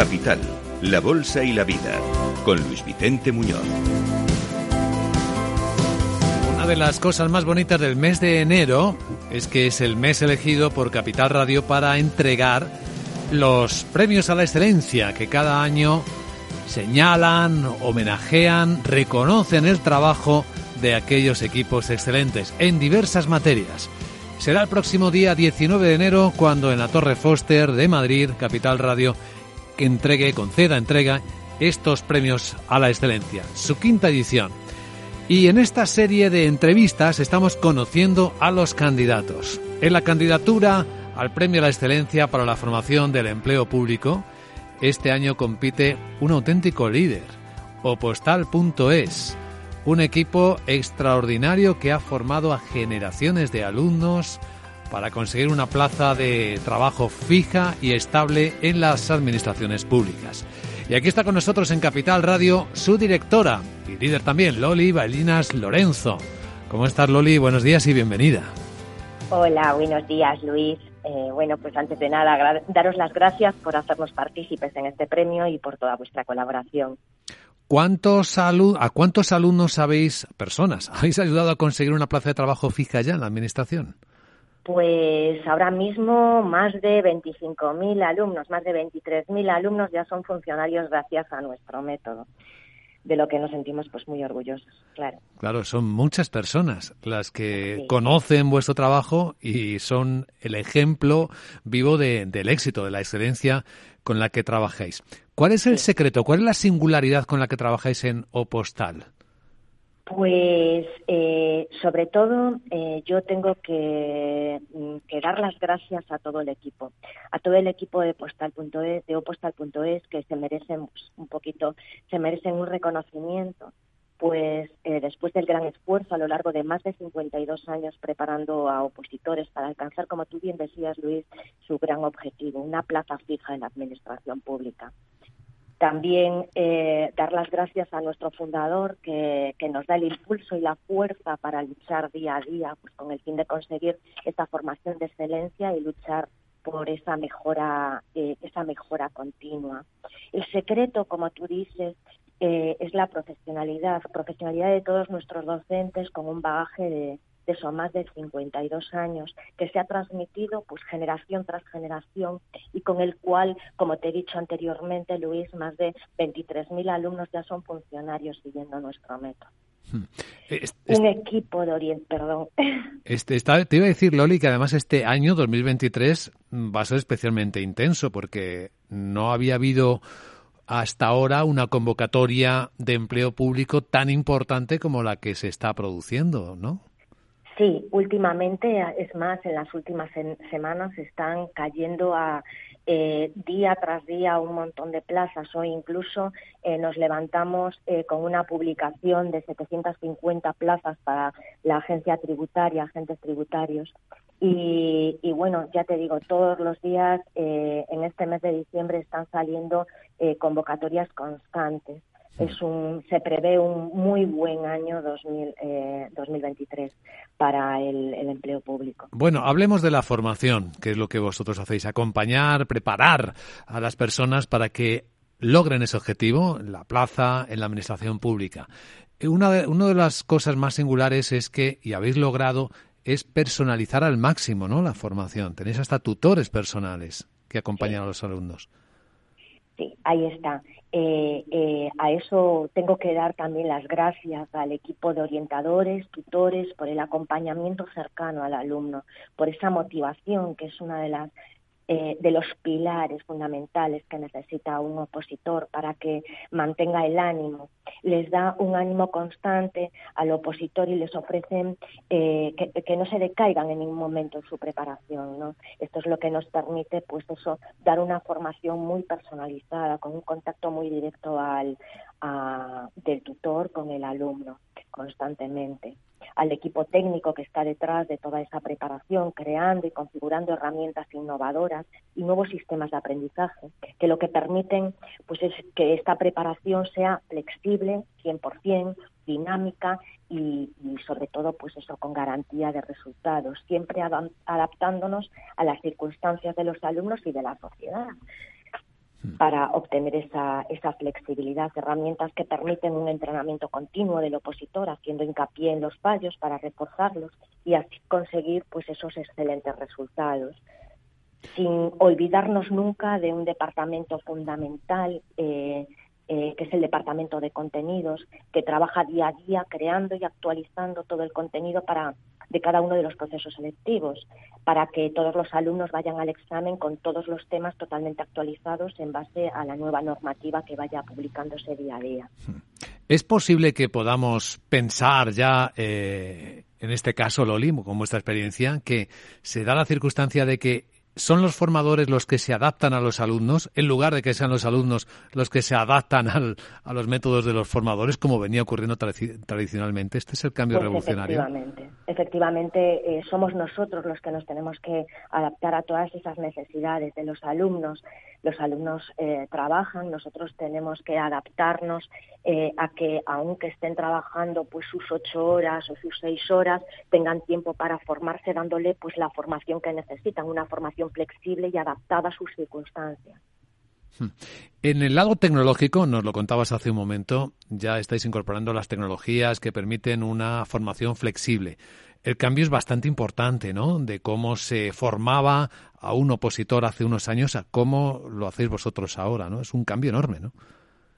Capital, La Bolsa y la Vida, con Luis Vicente Muñoz. Una de las cosas más bonitas del mes de enero es que es el mes elegido por Capital Radio para entregar los premios a la excelencia que cada año señalan, homenajean, reconocen el trabajo de aquellos equipos excelentes en diversas materias. Será el próximo día 19 de enero cuando en la Torre Foster de Madrid, Capital Radio, entregue, conceda, entrega estos premios a la excelencia, su quinta edición. Y en esta serie de entrevistas estamos conociendo a los candidatos. En la candidatura al Premio a la Excelencia para la Formación del Empleo Público, este año compite un auténtico líder, Opostal.es, un equipo extraordinario que ha formado a generaciones de alumnos para conseguir una plaza de trabajo fija y estable en las administraciones públicas. Y aquí está con nosotros en Capital Radio su directora y líder también, Loli Bailinas Lorenzo. ¿Cómo estás, Loli? Buenos días y bienvenida. Hola, buenos días, Luis. Eh, bueno, pues antes de nada, daros las gracias por hacernos partícipes en este premio y por toda vuestra colaboración. ¿Cuántos ¿A cuántos alumnos habéis, personas, habéis ayudado a conseguir una plaza de trabajo fija ya en la Administración? Pues ahora mismo más de 25.000 alumnos, más de 23.000 alumnos ya son funcionarios gracias a nuestro método de lo que nos sentimos pues muy orgullosos, claro. Claro, son muchas personas las que conocen vuestro trabajo y son el ejemplo vivo del éxito, de la excelencia con la que trabajáis. ¿Cuál es el secreto? ¿Cuál es la singularidad con la que trabajáis en Opostal? Pues eh, sobre todo eh, yo tengo que, mm, que, dar las gracias a todo el equipo, a todo el equipo de postal.es, de opostal.es que se merecen un poquito, se merecen un reconocimiento, pues eh, después del gran esfuerzo a lo largo de más de 52 años preparando a opositores para alcanzar, como tú bien decías, Luis, su gran objetivo, una plaza fija en la administración pública. También eh, dar las gracias a nuestro fundador que, nos da el impulso y la fuerza para luchar día a día pues, con el fin de conseguir esta formación de excelencia y luchar por esa mejora, eh, esa mejora continua. El secreto, como tú dices, eh, es la profesionalidad, profesionalidad de todos nuestros docentes con un bagaje de, eso, más de 52 años, que se ha transmitido pues generación tras generación y con el cual, como te he dicho anteriormente, Luis, más de 23.000 alumnos ya son funcionarios siguiendo nuestro método. Hmm. Un equipo de Oriente, perdón. Este, te iba a decir, Loli, que además este año 2023 va a ser especialmente intenso porque no había habido hasta ahora una convocatoria de empleo público tan importante como la que se está produciendo, ¿no? Sí, últimamente, es más, en las últimas semanas están cayendo a eh, día tras día un montón de plazas. Hoy incluso eh, nos levantamos eh, con una publicación de 750 plazas para la agencia tributaria, agentes tributarios. Y, y bueno, ya te digo, todos los días en este mes de diciembre están saliendo convocatorias constantes es un, se prevé un muy buen año 2023 eh, para el, empleo público. Bueno, hablemos de la formación, que es lo que vosotros hacéis, acompañar, preparar a las personas para que logren ese objetivo en la plaza, en la administración pública. Una de, una de las cosas más singulares es que, y habéis logrado, es personalizar al máximo ¿no? la formación. Tenéis hasta tutores personales que acompañan a los alumnos. Sí, ahí está. Eh, eh, a eso tengo que dar también las gracias al equipo de orientadores, tutores, por el acompañamiento cercano al alumno, por esa motivación que es una de las eh, de los pilares fundamentales que necesita un opositor para que mantenga el ánimo. Les da un ánimo constante al opositor y les ofrecen eh, que, no se decaigan en ningún momento en su preparación. ¿no? Esto es lo que nos permite, pues eso, dar una formación muy personalizada, con un contacto muy directo al, del tutor con el alumno constantemente al equipo técnico que está detrás de toda esa preparación, creando y configurando herramientas innovadoras y nuevos sistemas de aprendizaje, que lo que permiten pues es que esta preparación sea flexible, 100%, dinámica y, sobre todo pues eso con garantía de resultados, siempre adaptándonos a las circunstancias de los alumnos y de la sociedad. Hmm. para obtener esa, esa flexibilidad, herramientas que permiten un entrenamiento continuo del opositor, haciendo hincapié en los fallos para reforzarlos y así conseguir pues esos excelentes resultados sin olvidarnos nunca de un departamento fundamental eh, eh, que es el departamento de contenidos, que trabaja día a día creando y actualizando todo el contenido para de cada uno de los procesos selectivos, para que todos los alumnos vayan al examen con todos los temas totalmente actualizados en base a la nueva normativa que vaya publicándose día a día. ¿Es posible que podamos pensar ya, eh, en este caso, Loli, con vuestra experiencia, que se da la circunstancia de que son los formadores los que se adaptan a los alumnos, en lugar de que sean los alumnos los que se adaptan a los métodos de los formadores, como venía ocurriendo tradicionalmente. Este es el cambio pues revolucionario. Efectivamente, efectivamente eh, somos nosotros los que nos tenemos que adaptar a todas esas necesidades de los alumnos los alumnos eh, trabajan, nosotros tenemos que adaptarnos eh, a que aunque estén trabajando pues sus ocho horas o sus seis horas, tengan tiempo para formarse dándole pues la formación que necesitan, una formación flexible y adaptada a sus circunstancias. Hmm. En el lado tecnológico, nos lo contabas hace un momento, ya estáis incorporando las tecnologías que permiten una formación flexible el cambio es bastante importante, ¿no? De cómo se formaba a un opositor hace unos años a cómo lo hacéis vosotros ahora, ¿no? Es un cambio enorme, ¿no?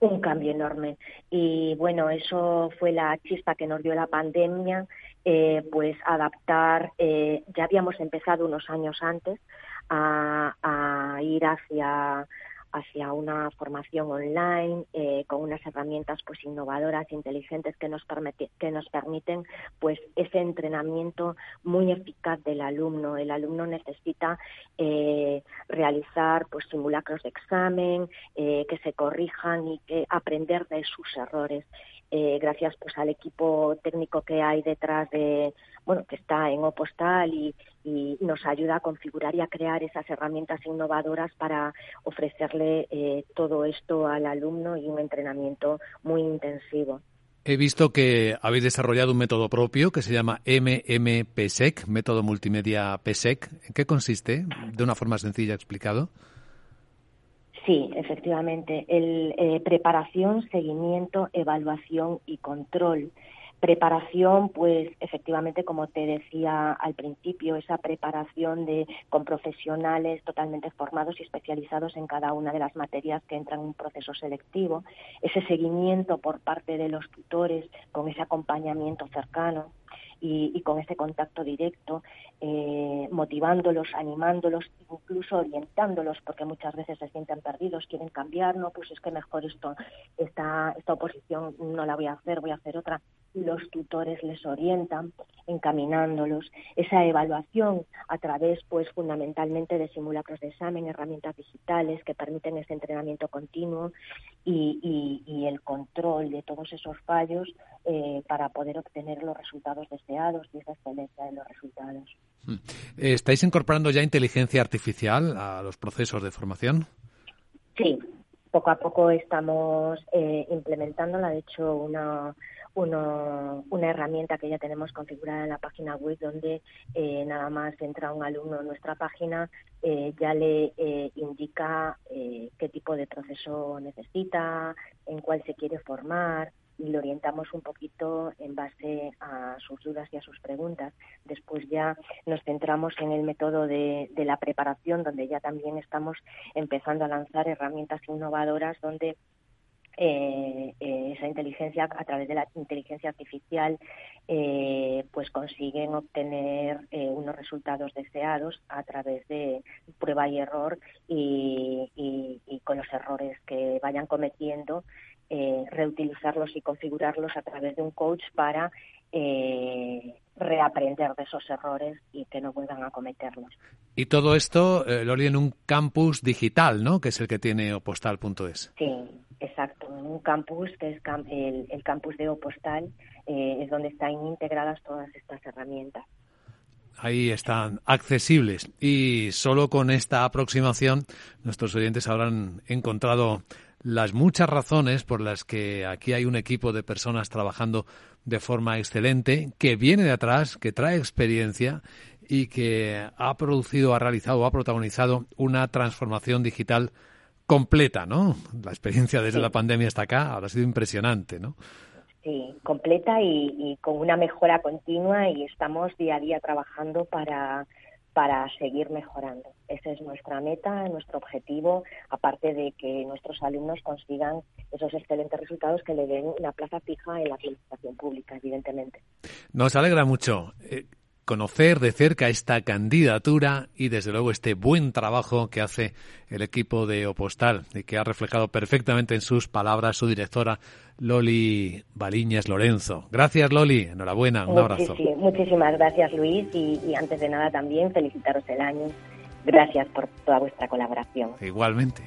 Un cambio enorme. Y bueno, eso fue la chispa que nos dio la pandemia, eh, pues adaptar, eh, ya habíamos empezado unos años antes a, ir hacia hacia una formación online eh, con unas herramientas pues innovadoras inteligentes que nos que nos permiten pues ese entrenamiento muy eficaz del alumno. El alumno necesita eh, realizar pues simulacros de examen eh, que se corrijan y que aprender de sus errores. Gracias pues al equipo técnico que hay detrás de bueno que está en Opostal y, y nos ayuda a configurar y a crear esas herramientas innovadoras para ofrecerle eh, todo esto al alumno y un entrenamiento muy intensivo. He visto que habéis desarrollado un método propio que se llama MMPSEC, método multimedia PSEC. ¿En qué consiste? De una forma sencilla explicado. Sí, efectivamente. El, eh, preparación, seguimiento, evaluación y control. Preparación, pues efectivamente, como te decía al principio, esa preparación de con profesionales totalmente formados y especializados en cada una de las materias que entran en un proceso selectivo, ese seguimiento por parte de los tutores con ese acompañamiento cercano, y, con ese contacto directo, eh, motivándolos, animándolos, incluso orientándolos, porque muchas veces se sienten perdidos, quieren cambiar, no, pues es que mejor esto, esta, esta oposición no la voy a hacer, voy a hacer otra. Los tutores les orientan, encaminándolos. Esa evaluación a través, pues fundamentalmente de simulacros de examen, herramientas digitales que permiten ese entrenamiento continuo y, y, el control de todos esos fallos eh, para poder obtener los resultados deseados y esa excelencia de los resultados. Hmm. ¿Estáis incorporando ya inteligencia artificial a los procesos de formación? Sí, poco a poco estamos eh, implementándola. De hecho, una, una herramienta que ya tenemos configurada en la página web donde eh, nada más entra un alumno en nuestra página, eh, ya le eh, indica qué tipo de proceso necesita, en cuál se quiere formar y le orientamos un poquito en base a sus dudas y a sus preguntas. Después ya nos centramos en el método de, de la preparación, donde ya también estamos empezando a lanzar herramientas innovadoras donde eh, eh, esa inteligencia a través de la inteligencia artificial eh, pues consiguen obtener eh, unos resultados deseados a través de prueba y error y, con los errores que vayan cometiendo reutilizarlos y configurarlos a través de un coach para reaprender de esos errores y que no vuelvan a cometerlos. Y todo esto, Lori, en un campus digital, ¿no? Que es el que tiene opostal.es. Sí, Exacto, en un campus que es el, campus de Opostal, eh, es donde están integradas todas estas herramientas. Ahí están accesibles y solo con esta aproximación nuestros oyentes habrán encontrado las muchas razones por las que aquí hay un equipo de personas trabajando de forma excelente, que viene de atrás, que trae experiencia y que ha producido, ha realizado, ha protagonizado una transformación digital completa, ¿no? La experiencia desde la pandemia hasta acá ha sido impresionante, ¿no? Sí, completa y, con una mejora continua y estamos día a día trabajando para, para seguir mejorando. Esa es nuestra meta, nuestro objetivo, aparte de que nuestros alumnos consigan esos excelentes resultados que le den una plaza fija en la administración pública, evidentemente. Nos alegra mucho. Conocer de cerca esta candidatura y desde luego este buen trabajo que hace el equipo de Opostal y que ha reflejado perfectamente en sus palabras su directora Loli Baliñas Lorenzo. Gracias Loli, enhorabuena, un abrazo. Muchísimas gracias Luis y, y antes de nada también felicitaros el año. Gracias por toda vuestra colaboración. Igualmente.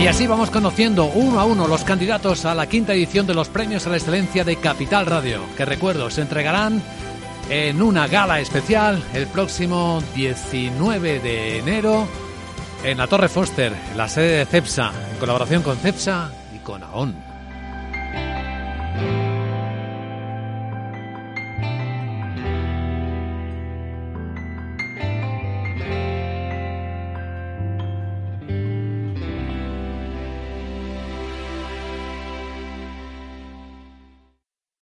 Y así vamos conociendo uno a uno los candidatos a la quinta edición de los Premios a la Excelencia de Capital Radio, que recuerdo, se entregarán en una gala especial el próximo 19 de enero en la Torre Foster, la sede de CEPSA, en colaboración con CEPSA y con AON.